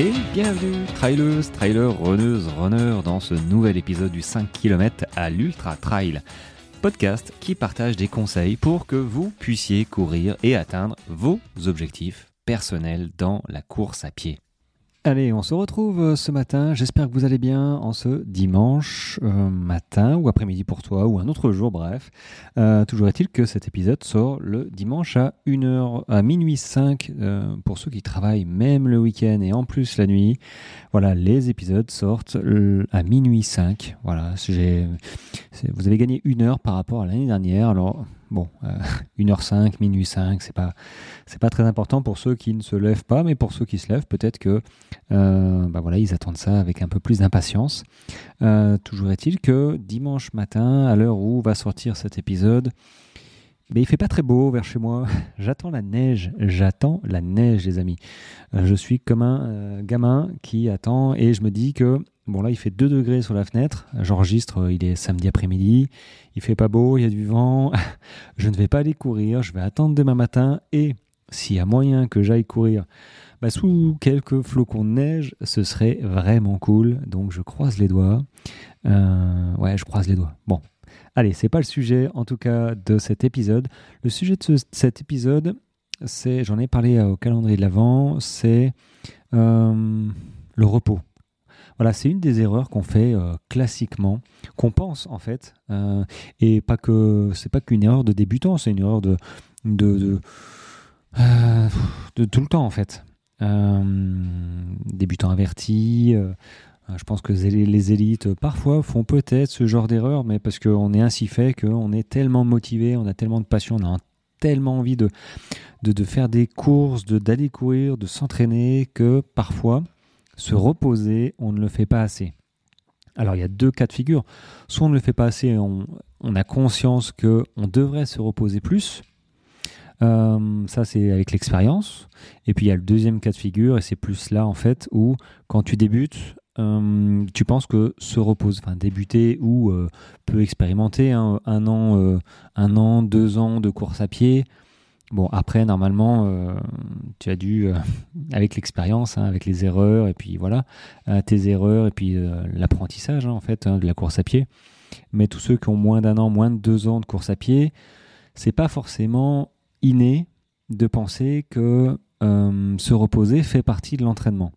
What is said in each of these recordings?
Et bienvenue, trailers, trailers, runneuses, runners, dans ce nouvel épisode du 5 km à l'Ultra Trail. Podcast qui partage des conseils pour que vous puissiez courir et atteindre vos objectifs personnels dans la course à pied. Allez, on se retrouve euh, ce matin. J'espère que vous allez bien en ce dimanche euh, matin ou après-midi pour toi ou un autre jour, bref. Euh, toujours est-il que cet épisode sort le dimanche à 1h, à minuit 5 pour ceux qui travaillent même le week-end et en plus la nuit. Voilà, les épisodes sortent à minuit 5. Voilà, vous avez gagné une heure par rapport à l'année dernière. Alors, Bon, 1h05, euh, minuit 5, c'est pas, pas très important pour ceux qui ne se lèvent pas, mais pour ceux qui se lèvent, peut-être que euh, bah ils attendent ça avec un peu plus d'impatience. Euh, toujours est-il que dimanche matin, à l'heure où va sortir cet épisode, mais il fait pas très beau vers chez moi. J'attends la neige. J'attends la neige, les amis. je suis comme un gamin qui attend et je me dis que Bon là il fait 2 degrés sur la fenêtre, j'enregistre, il est samedi après-midi, il fait pas beau, il y a du vent, je ne vais pas aller courir, je vais attendre demain matin et s'il y a moyen que j'aille courir bah, sous quelques flocons de neige, ce serait vraiment cool, donc je croise les doigts. Euh, ouais, je croise les doigts. Bon, allez, c'est pas le sujet en tout cas de cet épisode. Le sujet de cet épisode, c'est, j'en ai parlé au calendrier de l'Avent, c'est euh, le repos. Voilà, c'est une des erreurs qu'on fait euh, classiquement, qu'on pense en fait, euh, et pas que c'est pas qu'une erreur de débutant, c'est une erreur de euh, tout le temps en fait. débutant averti. je pense que les élites parfois font peut-être ce genre d'erreur, mais parce qu'on est ainsi fait, qu'on est tellement motivé, on a tellement de passion, on a tellement envie de, de, de faire des courses, d'aller courir, de s'entraîner, que parfois se reposer, on ne le fait pas assez. Alors il y a deux cas de figure. Soit on ne le fait pas assez, on, a conscience que on devrait se reposer plus. Euh, ça c'est avec l'expérience. Et puis il y a le deuxième cas de figure, et c'est plus là en fait où quand tu débutes, euh, tu penses que se repose, enfin débuter ou euh, peut expérimenter hein, un an, un an, deux ans de course à pied, Bon, après, normalement, euh, tu as dû, euh, avec l'expérience, hein, avec les erreurs, et puis voilà, euh, tes erreurs, et puis l'apprentissage, hein, en fait, hein, de la course à pied. Mais tous ceux qui ont moins d'un an, moins de deux ans de course à pied, c'est pas forcément inné de penser que se reposer fait partie de l'entraînement.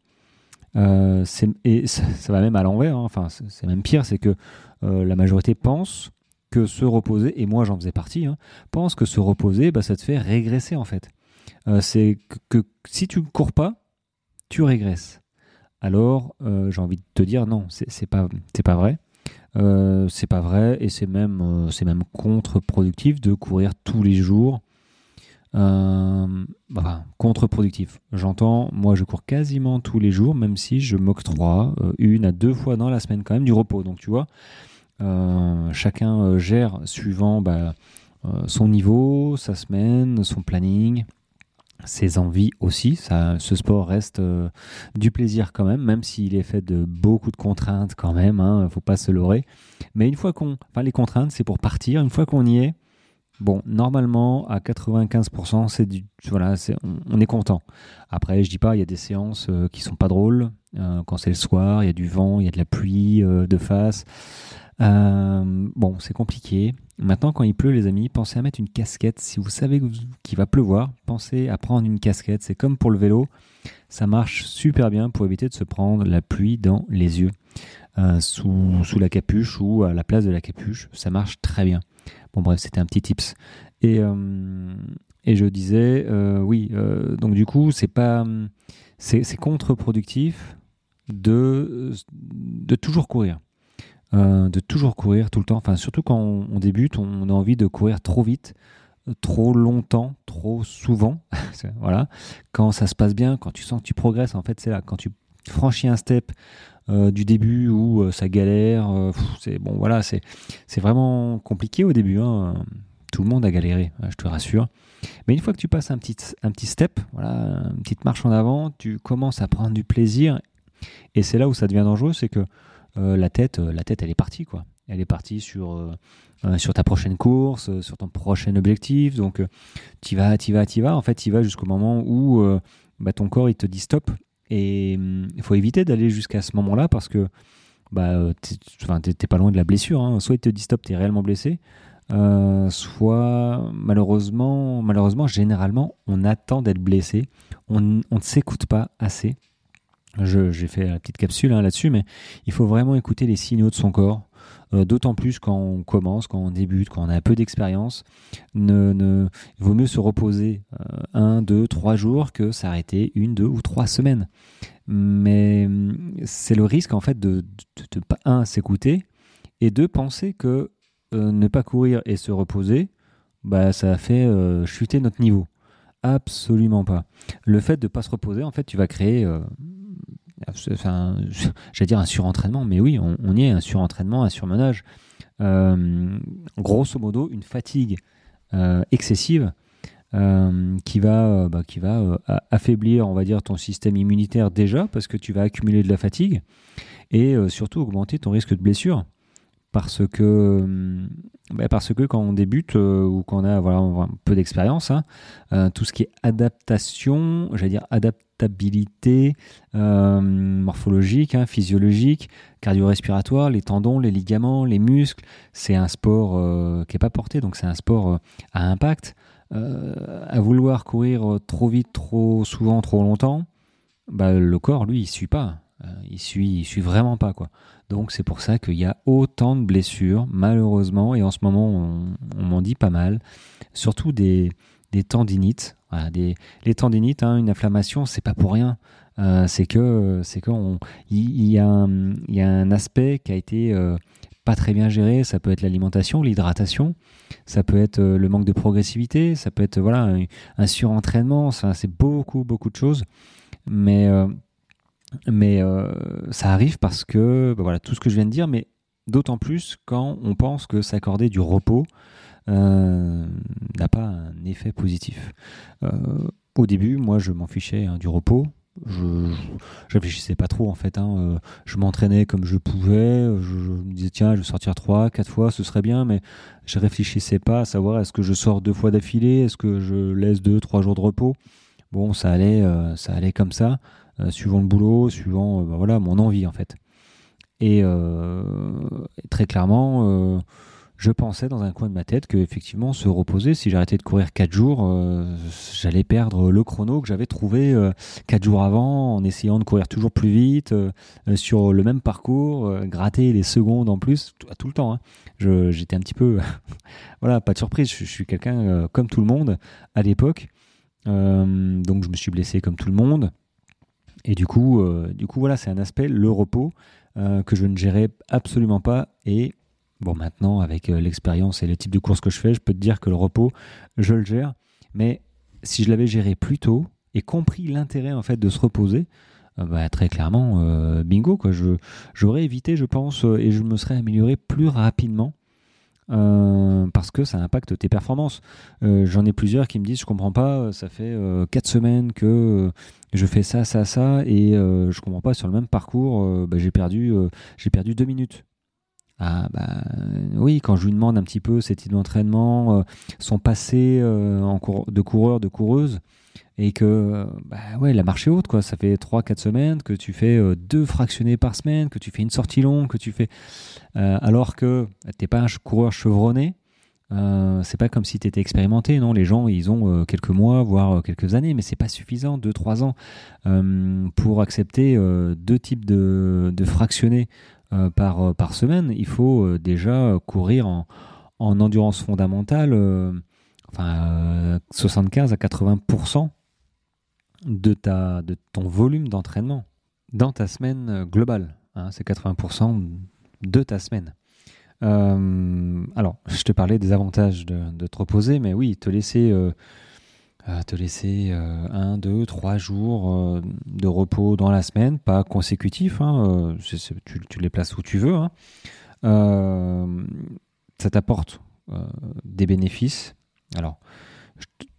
et ça, ça, va même à l'envers, enfin, c'est même pire, c'est que la majorité pense que se reposer, et moi j'en faisais partie, hein, pense que se reposer, bah, ça te fait régresser en fait. Euh, c'est que, si tu ne cours pas, tu régresses. Alors euh, j'ai envie de te dire non, c'est pas, pas vrai. Euh, c'est pas vrai et c'est même, c'est même contre-productif de courir tous les jours. Enfin, contre-productif. J'entends, moi je cours quasiment tous les jours, même si je m'octroie une à deux fois dans la semaine quand même du repos. Donc tu vois, euh, chacun euh, gère suivant bah, euh, son niveau, sa semaine, son planning ses envies aussi. Ce sport reste du plaisir quand même, même s'il est fait de beaucoup de contraintes quand même. ne hein, faut pas se leurrer. Mais une fois qu'on, enfin les contraintes, c'est pour partir. Une fois qu'on y est, bon, normalement à 95%, c'est voilà, on, est content. Après, je dis pas, il y a des séances qui sont pas drôles. Quand c'est le soir, il y a du vent, il y a de la pluie de face. Euh, bon, c'est compliqué. Maintenant, quand il pleut, les amis, pensez à mettre une casquette. Si vous savez qu'il va pleuvoir, pensez à prendre une casquette. C'est comme pour le vélo. Ça marche super bien pour éviter de se prendre la pluie dans les yeux. Euh, sous, la capuche ou à la place de la capuche. Ça marche très bien. Bon, bref, c'était un petit tips. Et, euh, et je disais, oui, donc du coup, c'est pas. C'est contre-productif de, de toujours courir. Euh, de toujours courir tout le temps. Enfin, surtout quand on, débute, on a envie de courir trop vite, trop longtemps, trop souvent. voilà. Quand ça se passe bien, quand tu sens que tu progresses, en fait, c'est là. Quand tu franchis un step euh, du début où euh, ça galère, c'est bon, voilà, c'est vraiment compliqué au début. Hein. Tout le monde a galéré, je te rassure. Mais une fois que tu passes un petit, un petit step, voilà, une petite marche en avant, tu commences à prendre du plaisir. Et c'est là où ça devient dangereux, c'est que euh, la tête, euh, la tête, elle est partie quoi. Elle est partie sur euh, sur ta prochaine course, sur ton prochain objectif. Donc, tu vas, tu vas, tu vas. En fait, tu vas jusqu'au moment où bah, ton corps il te dit stop Et hum, il faut éviter d'aller jusqu'à ce moment-là parce que bah, t'es pas loin de la blessure. Hein. Soit il te dit stop, t'es réellement blessé. Soit malheureusement, malheureusement, généralement, on attend d'être blessé. On, ne s'écoute pas assez. J'ai fait la petite capsule hein, là-dessus, mais il faut vraiment écouter les signaux de son corps. Euh, d'autant plus quand on commence, quand on débute, quand on a peu d'expérience. Il vaut mieux se reposer euh, un, deux, trois jours que s'arrêter une, deux ou trois semaines. Mais hum, c'est le risque en fait de, de, pas un s'écouter et de penser que euh, ne pas courir et se reposer, bah ça fait chuter notre niveau. Absolument pas. Le fait de ne pas se reposer, en fait, tu vas créer j'allais dire un surentraînement, mais oui, on, y est, un surentraînement, un surmenage. Euh, grosso modo, une fatigue euh, excessive euh, qui va, bah, qui va affaiblir, on va dire, ton système immunitaire déjà, parce que tu vas accumuler de la fatigue, et surtout augmenter ton risque de blessure. Parce que, bah, parce que quand on débute ou qu'on a voilà, un peu d'expérience, hein, tout ce qui est adaptation, j'allais dire adaptation, stabilité euh, morphologique, hein, physiologique, cardio-respiratoire, les tendons, les ligaments, les muscles. C'est un sport euh, qui n'est pas porté, donc c'est un sport euh, à impact. à vouloir courir trop vite, trop souvent, trop longtemps, bah, le corps, lui, il suit pas. il suit, il suit vraiment pas quoi. Donc c'est pour ça qu'il y a autant de blessures, malheureusement, et en ce moment on m'en dit pas mal, surtout des tendinites. Les tendinites, hein, une inflammation, c'est pas pour rien. Euh, c'est que c'est qu'il y, y, a un aspect qui a été euh, pas très bien géré. Ça peut être l'alimentation, l'hydratation, ça peut être euh, le manque de progressivité, ça peut être voilà un, surentraînement. c'est beaucoup beaucoup de choses. Mais mais ça arrive parce que bah, voilà tout ce que je viens de dire, mais d'autant plus quand on pense que s'accorder du repos euh, n'a pas un effet positif. Euh, au début, moi, je m'en fichais hein, du repos. Je, ne réfléchissais pas trop en fait. Hein. Euh, je m'entraînais comme je pouvais. Je, me disais tiens, je vais sortir trois, quatre fois, ce serait bien, mais je réfléchissais pas à savoir est-ce que je sors deux fois d'affilée, est-ce que je laisse deux, trois jours de repos? Bon, ça allait, ça allait comme ça, suivant le boulot, suivant bah, voilà mon envie en fait. Et très clairement je pensais dans un coin de ma tête que effectivement se reposer, si j'arrêtais de courir 4 jours, euh, j'allais perdre le chrono que j'avais trouvé euh, 4 jours avant en essayant de courir toujours plus vite euh, sur le même parcours, euh, gratter les secondes en plus tout, tout le temps. Hein. J'étais un petit peu, voilà, pas de surprise, je, je suis quelqu'un comme tout le monde à l'époque, donc je me suis blessé comme tout le monde. Et du coup, du coup voilà, c'est un aspect, le repos, que je ne gérais absolument pas et Bon, maintenant, avec euh, l'expérience et le type de course que je fais, je peux te dire que le repos, je le gère. Mais si je l'avais géré plus tôt et compris l'intérêt en fait de se reposer, euh, bah, très clairement, euh, bingo, quoi. Je, j'aurais évité, je pense, et je me serais amélioré plus rapidement. Parce que ça impacte tes performances. J'en ai plusieurs qui me disent je comprends pas, ça fait 4 semaines que je fais ça, ça, ça, et je comprends pas sur le même parcours, bah, j'ai perdu, j'ai perdu deux minutes. Ah bah oui, quand je lui demande un petit peu ses types d'entraînement, euh, son passé euh, en de coureur, de coureuse, et que bah ouais, la marche est haute, quoi. Ça fait 3-4 semaines que tu fais euh, deux fractionnés par semaine, que tu fais une sortie longue, que tu fais. alors que t'es pas un coureur chevronné, c'est pas comme si tu étais expérimenté, non? Les gens, ils ont quelques mois, voire quelques années, mais c'est pas suffisant, 2-3 ans, pour accepter deux types de, de fractionnés euh, par, euh, par semaine, il faut euh, déjà courir en, en endurance fondamentale enfin, 75 à 80% de, ta, de ton volume d'entraînement dans ta semaine globale. Hein, c'est 80% de ta semaine. alors, je te parlais des avantages de, de te reposer, mais oui, te laisser te laisser euh, un, deux, trois jours euh, de repos dans la semaine, pas consécutif, hein, euh, tu, les places où tu veux. Hein. ça t'apporte des bénéfices. Alors,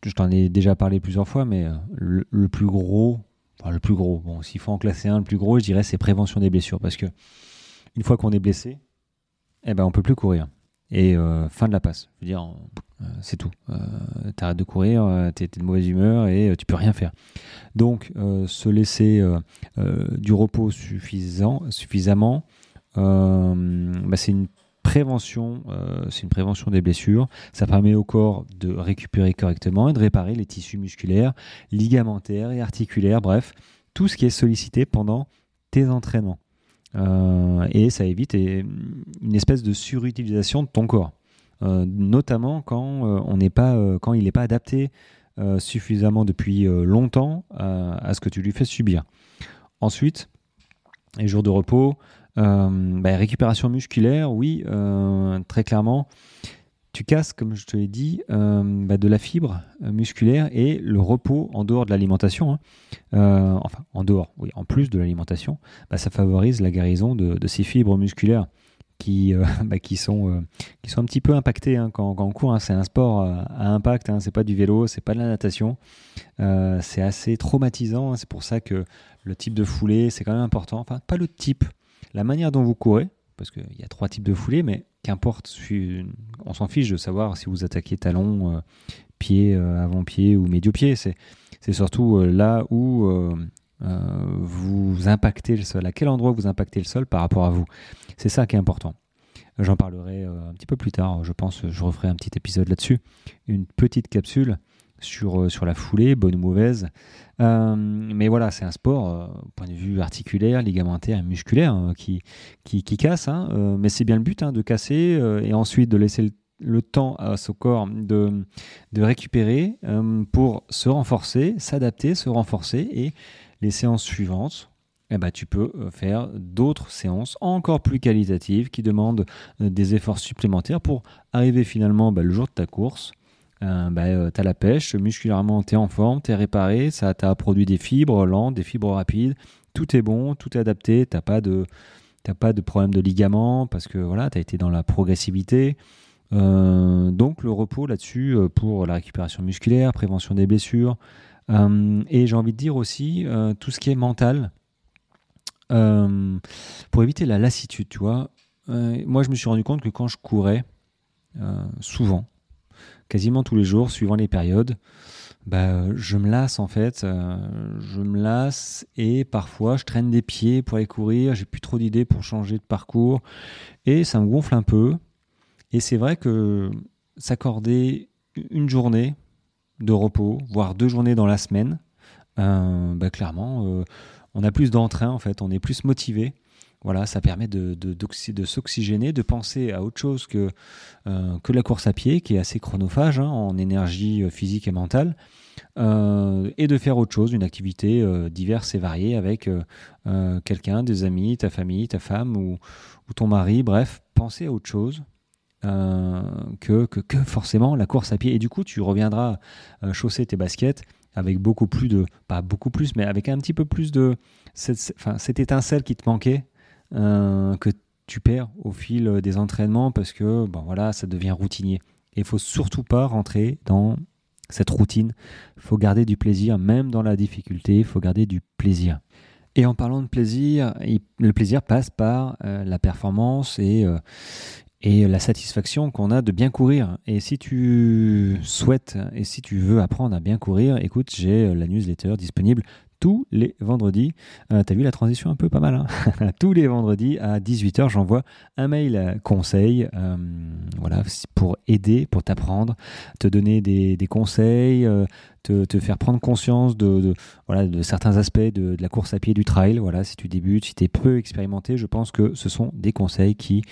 je, t'en ai déjà parlé plusieurs fois, mais le, plus gros, enfin le plus gros, bon, s'il faut en classer un, le plus gros, je dirais, c'est prévention des blessures, parce que une fois qu'on est blessé, eh ben, on peut plus courir. Et fin de la passe. Je veux dire, c'est tout. tu arrêtes de courir, tu es, de mauvaise humeur et tu peux rien faire. Donc, se laisser du repos suffisant, suffisamment, bah, c'est une prévention, c'est une prévention des blessures. Ça permet au corps de récupérer correctement et de réparer les tissus musculaires, ligamentaires et articulaires, bref, tout ce qui est sollicité pendant tes entraînements. Euh, et ça évite une espèce de surutilisation de ton corps, euh, notamment quand, euh, on n'est pas, quand il n'est pas adapté suffisamment depuis longtemps à ce que tu lui fais subir. Ensuite, les jours de repos, bah, récupération musculaire, oui, très clairement tu casses, comme je te l'ai dit, euh, bah, de la fibre euh, musculaire et le repos en dehors de l'alimentation, hein. euh, enfin en dehors, oui, en plus de l'alimentation, bah, ça favorise la guérison de, ces fibres musculaires qui, qui, sont, qui sont un petit peu impactées hein, quand, on court. Hein. C'est un sport à, impact, c'est pas du vélo, c'est pas de la natation. c'est assez traumatisant, c'est pour ça que le type de foulée, c'est quand même important. Enfin, pas le type, la manière dont vous courez, parce qu'il y a trois types de foulées, mais qu'importe, on s'en fiche de savoir si vous attaquez talon, euh, pied, euh, avant-pied ou médio-pied. C'est, surtout euh, là où vous impactez le sol, à quel endroit vous impactez le sol par rapport à vous. C'est ça qui est important. J'en parlerai un petit peu plus tard, je pense, je referai un petit épisode là-dessus. Une petite capsule sur, sur la foulée, bonne ou mauvaise, euh, mais voilà, c'est un sport, euh, point de vue articulaire, ligamentaire et musculaire, qui, casse. Hein, euh, mais c'est bien le but hein, de casser et ensuite de laisser le, temps à ce corps de, de récupérer pour se renforcer, s'adapter, se renforcer. Et les séances suivantes, eh ben, tu peux faire d'autres séances encore plus qualitatives qui demandent des efforts supplémentaires pour arriver finalement bah, le jour de ta course euh, bah, euh, tu as la pêche, musculairement tu es en forme, tu es réparé, ça t'a produit des fibres lentes, des fibres rapides, tout est bon, tout est adapté, tu pas pas de problème de ligament parce que voilà, tu as été dans la progressivité. Euh, donc le repos là-dessus pour la récupération musculaire, prévention des blessures. et j'ai envie de dire aussi tout ce qui est mental pour éviter la lassitude, tu vois. moi je me suis rendu compte que quand je courais, souvent, quasiment tous les jours, suivant les périodes, bah, je me lasse en fait. Euh, je me lasse et parfois je traîne des pieds pour aller courir. J'ai plus trop d'idées pour changer de parcours et ça me gonfle un peu. Et c'est vrai que s'accorder une journée de repos, voire deux journées dans la semaine, euh, bah, clairement, euh, on a plus d'entrain en fait, on est plus motivé. Voilà, ça permet de, s'oxygéner, de penser à autre chose que, euh, que la course à pied, qui est assez chronophage hein, en énergie euh, physique et mentale, euh, et de faire autre chose, une activité diverse et variée avec quelqu'un, des amis, ta famille, ta femme ou, ton mari, bref, penser à autre chose. que, que, forcément la course à pied. Et du coup, tu reviendras chausser tes baskets avec beaucoup plus de, pas beaucoup plus, mais avec un petit peu plus de cette, cette étincelle qui te manquait que tu perds au fil des entraînements parce que bon, voilà, ça devient routinier. Et il faut surtout pas rentrer dans cette routine. Il faut garder du plaisir, même dans la difficulté, il faut garder du plaisir. Et en parlant de plaisir, le plaisir passe par euh, la performance et, euh, et la satisfaction qu'on a de bien courir. Et si tu souhaites et si tu veux apprendre à bien courir, écoute, j'ai la newsletter disponible tous les vendredis. Euh, T'as vu la transition un peu pas mal. Hein tous les vendredis à 18h, j'envoie un mail conseil euh, voilà, pour aider, pour t'apprendre, te donner des, conseils, euh, te, faire prendre conscience de, certains aspects de, la course à pied du trail. Voilà, si tu débutes, si tu es peu expérimenté, je pense que ce sont des conseils qui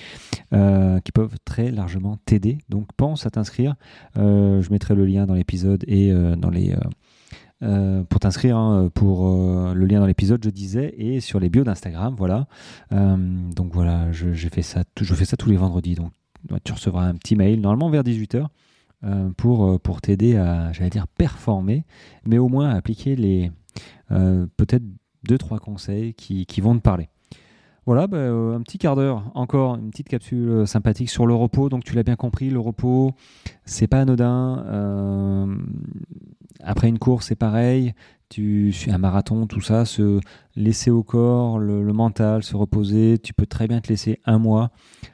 peuvent très largement t'aider. Donc pense à t'inscrire. je mettrai le lien dans l'épisode et dans les euh, pour t'inscrire hein, pour euh, le lien dans l'épisode, je disais, et sur les bios d'Instagram, voilà. Euh, donc voilà, je, fais ça, je fais ça tous les vendredis. Donc tu recevras un petit mail, normalement vers 18h, pour, pour t'aider à, j'allais dire, performer, mais au moins à appliquer les peut-être deux trois conseils qui, qui vont te parler. Voilà, bah, un petit quart d'heure, encore une petite capsule sympathique sur le repos. Donc tu l'as bien compris, le repos, c'est pas anodin après une course, c'est pareil. Tu un marathon, tout ça, se laisser au corps, le, mental, se reposer. Tu peux très bien te laisser un mois.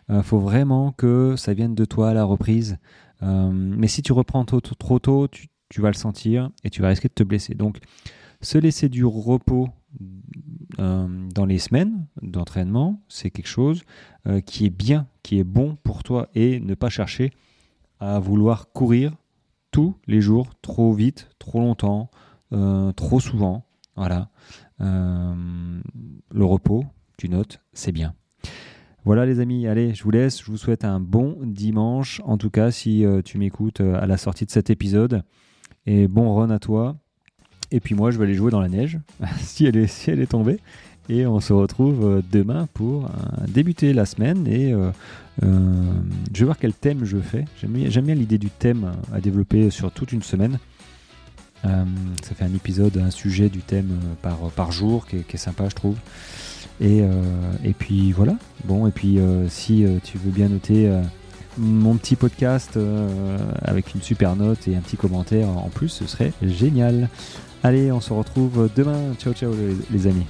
Il euh, faut vraiment que ça vienne de toi à la reprise. mais si tu reprends trop tôt, tu, vas le sentir et tu vas risquer de te blesser. Donc, se laisser du repos dans les semaines d'entraînement, c'est quelque chose qui est bien, qui est bon pour toi et ne pas chercher à vouloir courir tous les jours, trop vite, trop longtemps, euh, trop souvent. Voilà. Euh, le repos, tu notes, c'est bien. Voilà les amis, allez, je vous laisse, je vous souhaite un bon dimanche, en tout cas si euh, tu m'écoutes à la sortie de cet épisode. Et bon run à toi. Et puis moi, je vais aller jouer dans la neige, si, elle est, si elle est tombée. Et on se retrouve demain pour débuter la semaine. Et je vais voir quel thème je fais. J'aime bien l'idée du thème à développer sur toute une semaine. Euh, ça fait un épisode, un sujet du thème euh, par, par jour qui est, sympa, je trouve. Et, euh, et, puis voilà. Bon, et puis si tu veux bien noter mon petit podcast avec une super note et un petit commentaire en plus, ce serait génial. Allez, on se retrouve demain. Ciao, ciao les amis.